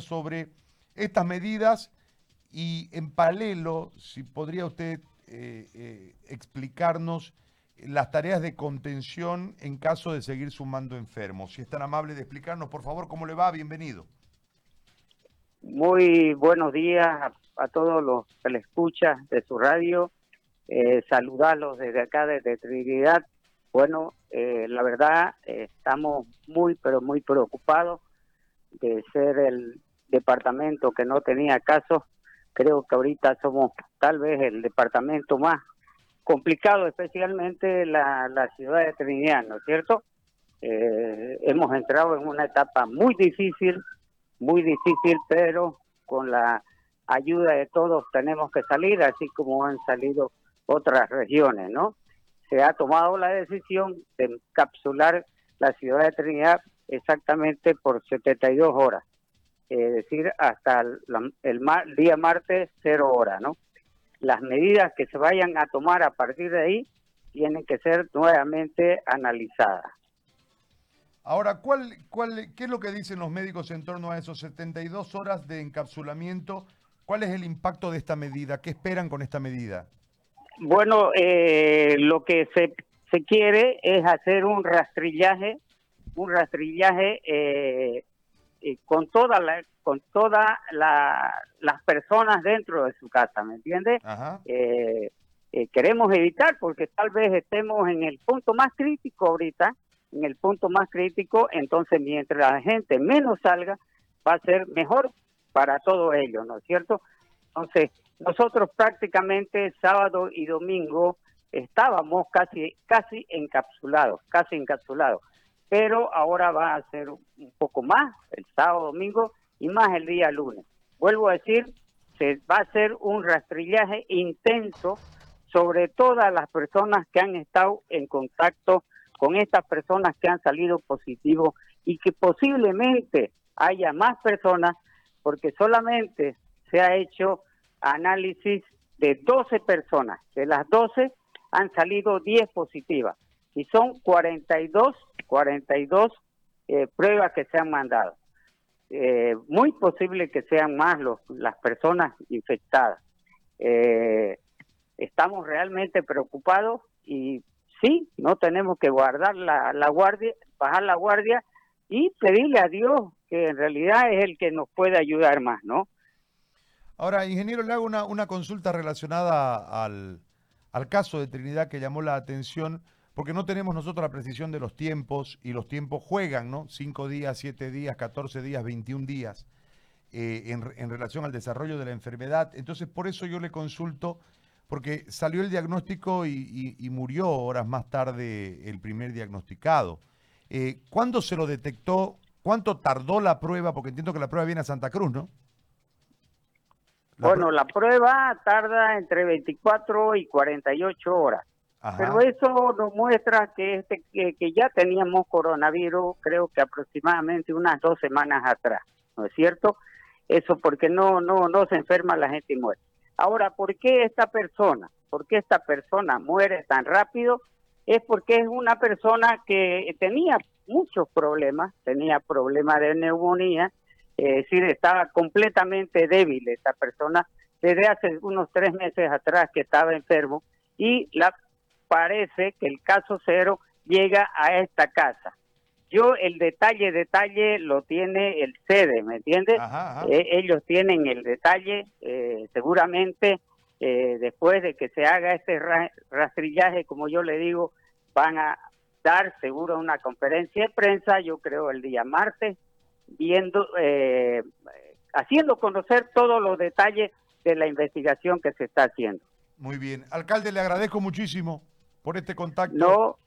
sobre estas medidas y en paralelo, si podría usted eh, eh, explicarnos las tareas de contención en caso de seguir sumando enfermos. Si es tan amable de explicarnos, por favor, cómo le va, bienvenido. Muy buenos días a, todos los que le escuchan de su radio. Eh, saludarlos desde acá, desde Trinidad. Bueno, eh, la verdad, estamos muy, pero muy preocupados de ser el departamento que no tenía casos. Creo que ahorita somos tal vez el departamento más complicado, especialmente la, la ciudad de Trinidad, ¿no es cierto? Eh, hemos entrado en una etapa muy difícil, muy difícil, pero con la ayuda de todos tenemos que salir, así como han salido otras regiones, ¿no? Se ha tomado la decisión de encapsular la ciudad de Trinidad exactamente por 72 horas, es decir, hasta el, el día martes, cero hora, ¿no? las medidas que se vayan a tomar a partir de ahí tienen que ser nuevamente analizadas. Ahora, ¿cuál, cuál, ¿qué es lo que dicen los médicos en torno a esos 72 horas de encapsulamiento? ¿Cuál es el impacto de esta medida? ¿Qué esperan con esta medida? Bueno, eh, lo que se, se quiere es hacer un rastrillaje, un rastrillaje eh, eh, con toda la con todas las personas dentro de su casa, ¿me entiendes? Eh, eh, queremos evitar porque tal vez estemos en el punto más crítico ahorita, en el punto más crítico, entonces mientras la gente menos salga, va a ser mejor para todos ellos, ¿no es cierto? Entonces, nosotros prácticamente sábado y domingo estábamos casi casi encapsulados, casi encapsulados pero ahora va a ser un poco más el sábado, domingo y más el día lunes. Vuelvo a decir, se va a hacer un rastrillaje intenso sobre todas las personas que han estado en contacto con estas personas que han salido positivos y que posiblemente haya más personas porque solamente se ha hecho análisis de 12 personas. De las 12 han salido 10 positivas y son 42 42 eh, pruebas que se han mandado. Eh, muy posible que sean más los, las personas infectadas. Eh, estamos realmente preocupados y sí, no tenemos que guardar la, la guardia, bajar la guardia y pedirle a Dios que en realidad es el que nos puede ayudar más, ¿no? Ahora, ingeniero, le hago una, una consulta relacionada al, al caso de Trinidad que llamó la atención porque no tenemos nosotros la precisión de los tiempos y los tiempos juegan, ¿no? Cinco días, siete días, 14 días, 21 días eh, en, relación al desarrollo de la enfermedad. Entonces, por eso yo le consulto, porque salió el diagnóstico y, murió horas más tarde el primer diagnosticado. Eh, ¿Cuándo se lo detectó? ¿Cuánto tardó la prueba? Porque entiendo que la prueba viene a Santa Cruz, ¿no? bueno, la prueba tarda entre 24 y 48 horas. Pero eso nos muestra que, este, que, ya teníamos coronavirus, creo que aproximadamente unas dos semanas atrás, ¿no es cierto? Eso porque no, no, no se enferma la gente y muere. Ahora, ¿por qué esta persona? ¿Por qué esta persona muere tan rápido? Es porque es una persona que tenía muchos problemas, tenía problemas de neumonía, es decir, estaba completamente débil esta persona desde hace unos tres meses atrás que estaba enfermo y la parece que el caso cero llega a esta casa. Yo el detalle, detalle lo tiene el sede, ¿me entiendes? Eh, ellos tienen el detalle, eh, seguramente eh, después de que se haga este rastrillaje, como yo le digo, van a dar seguro una conferencia de prensa, yo creo el día martes, viendo, haciendo conocer todos los detalles de la investigación que se está haciendo. Muy bien. Alcalde, le agradezco muchísimo por este contacto. No,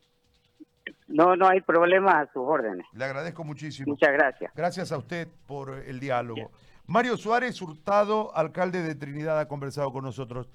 no, no hay problema a sus órdenes. Le agradezco muchísimo. Muchas gracias. Gracias a usted por el diálogo. Mario Suárez Hurtado, alcalde de Trinidad, ha conversado con nosotros.